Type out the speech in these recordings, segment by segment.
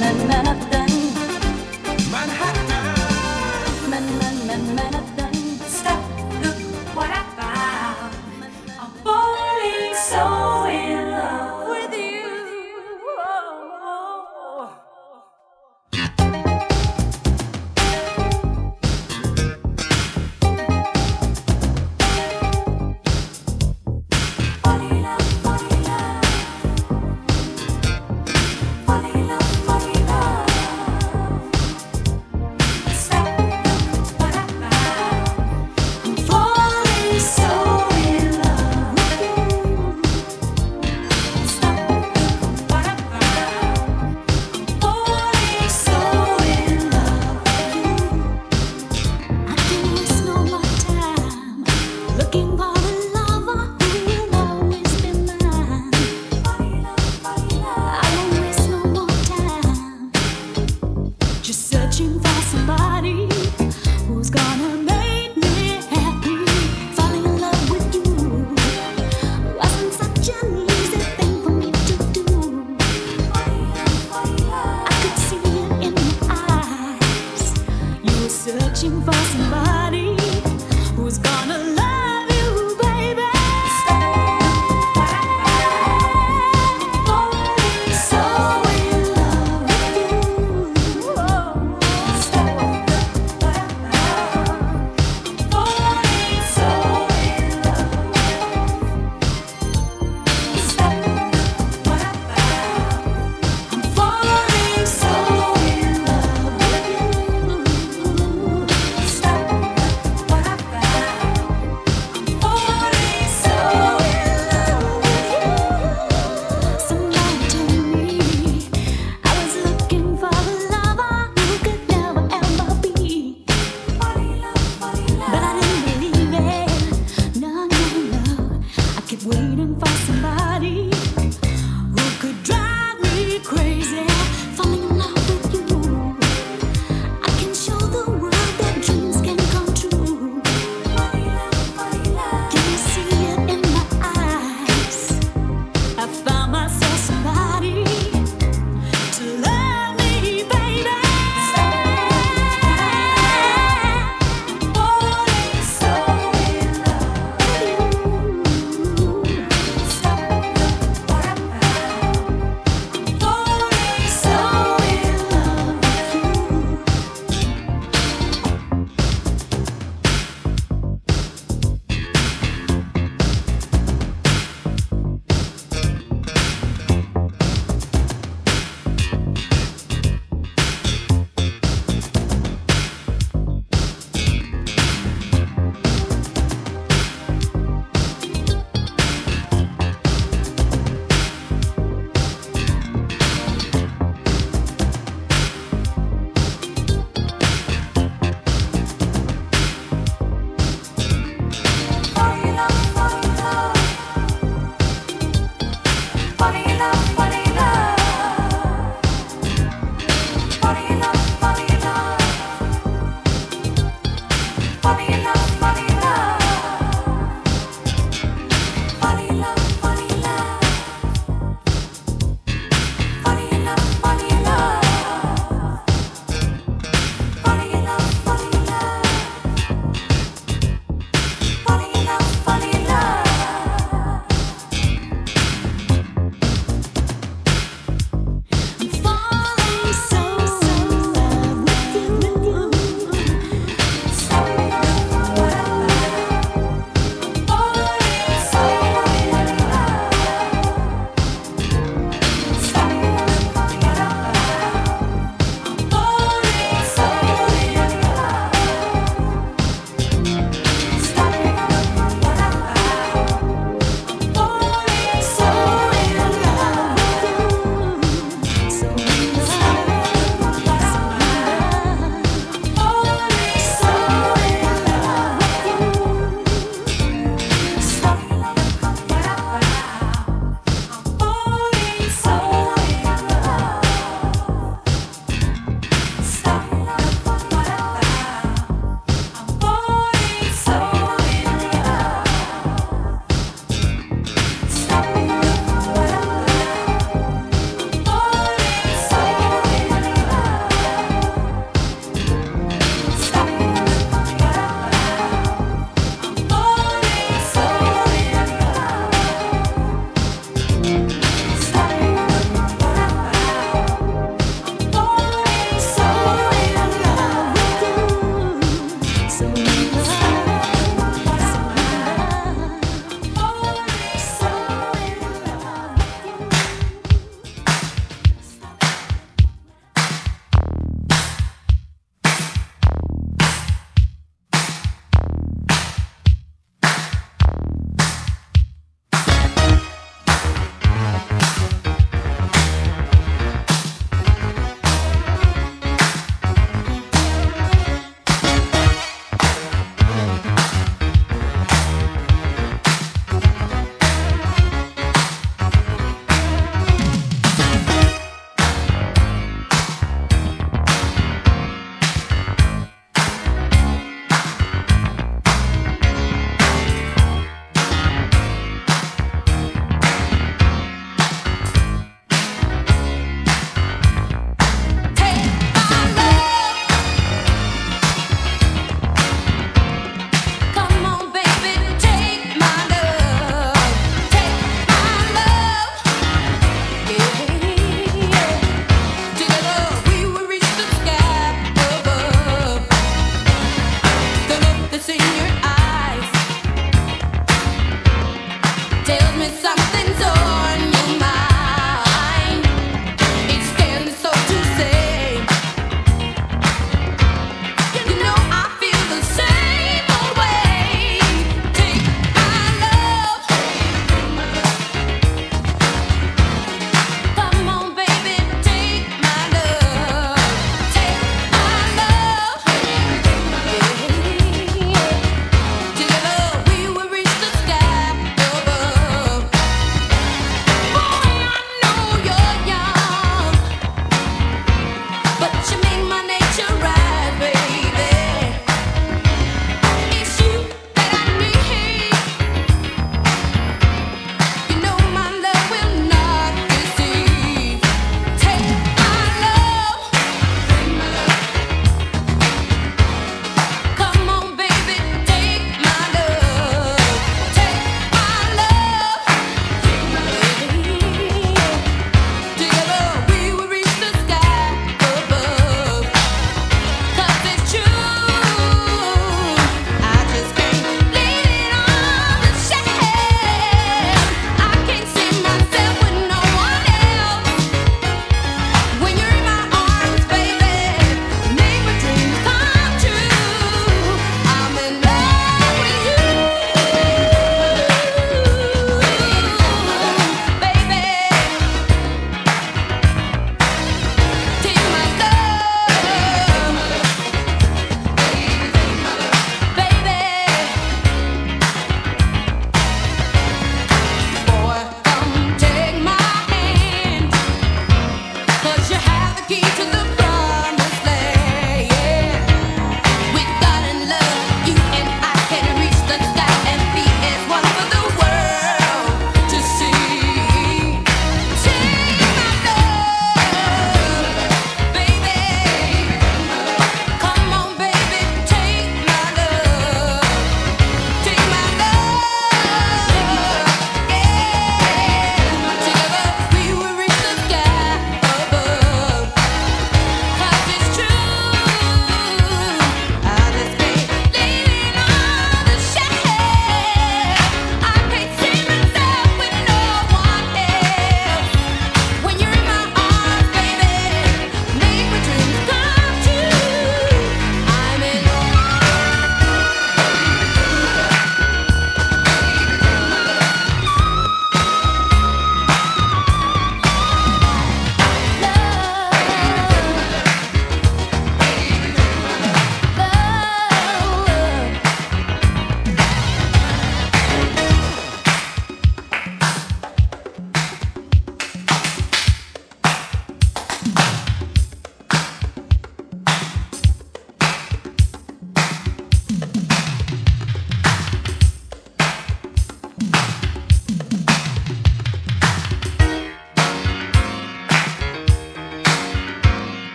na na na na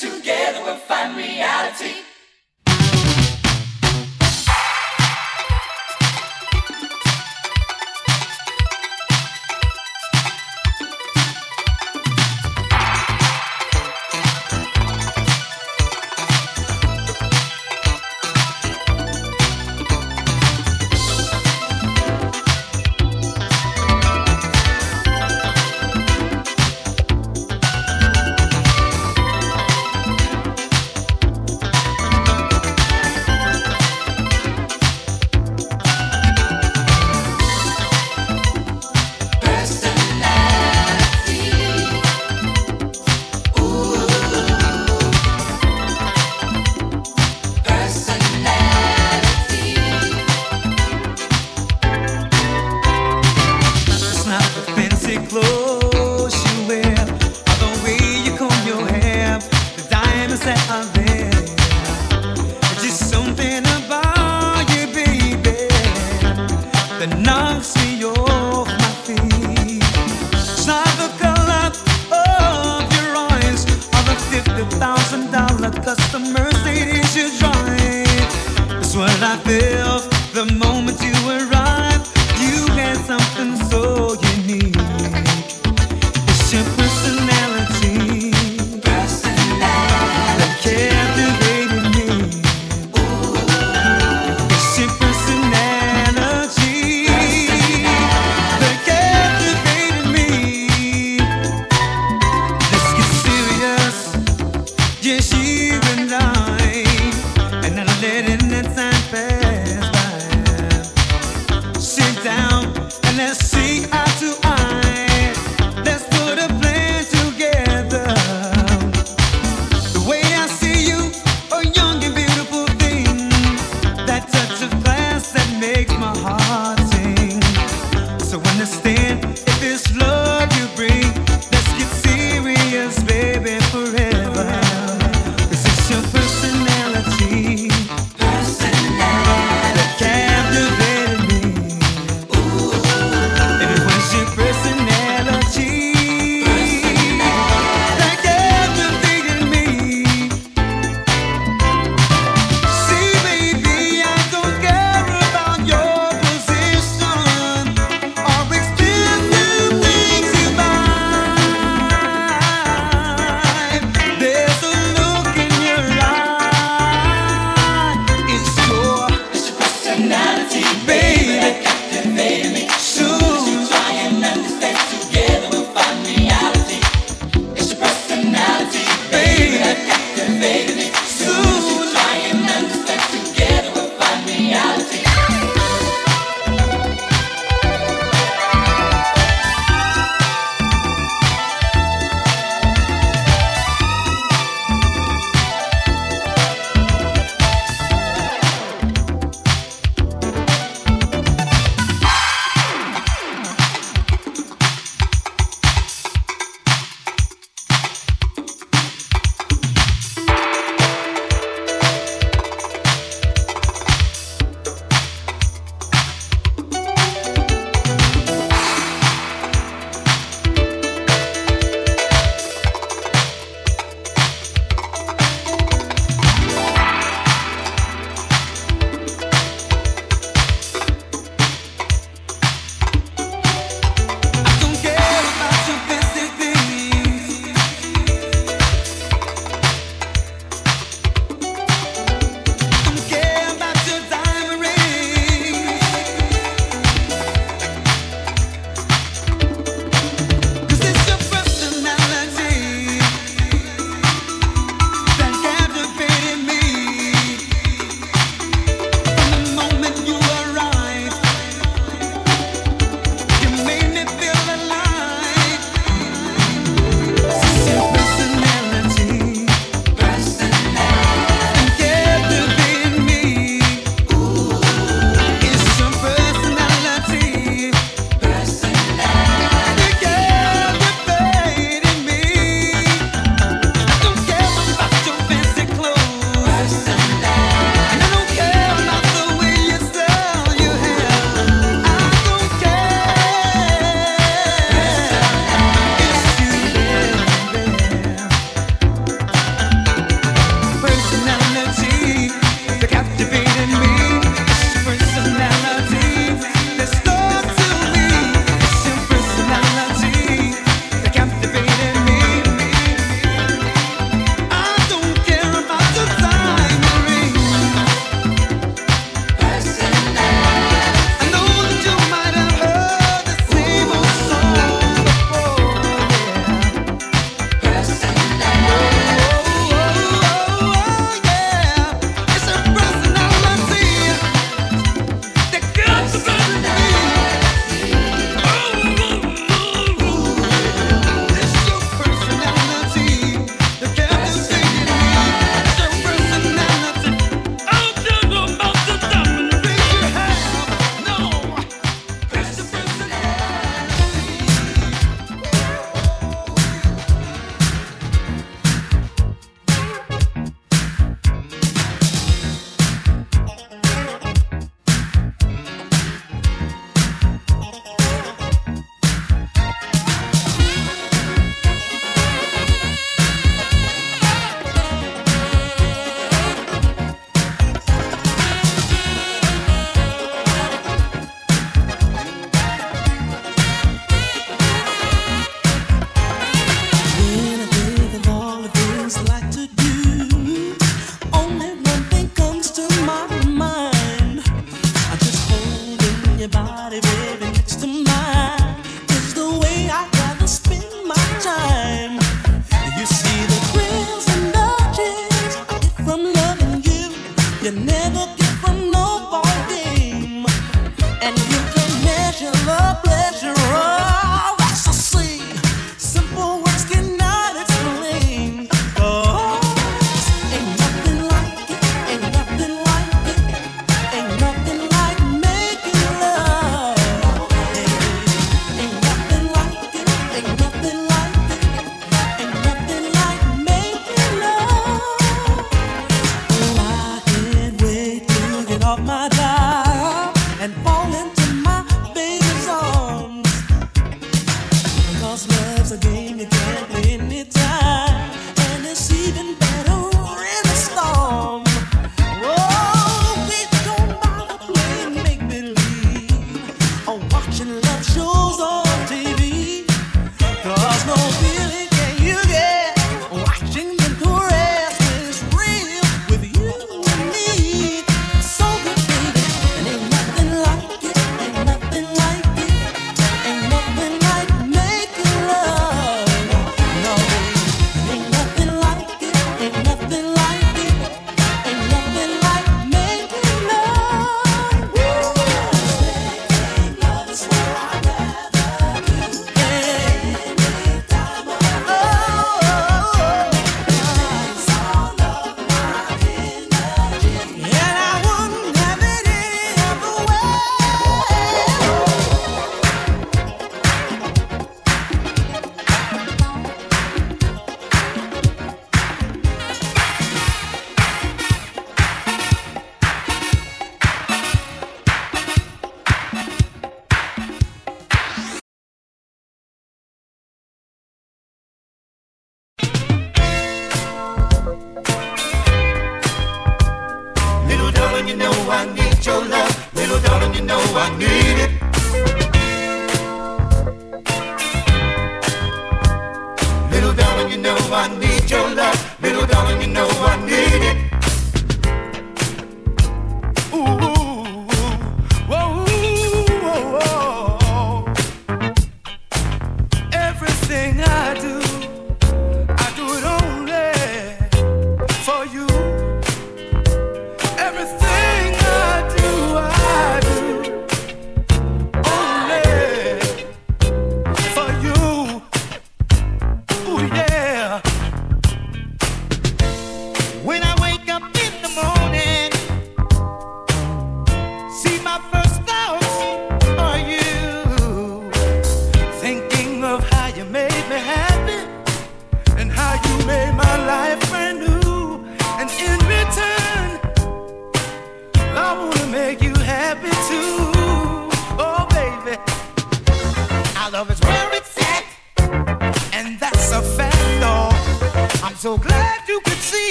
Sit we'll let's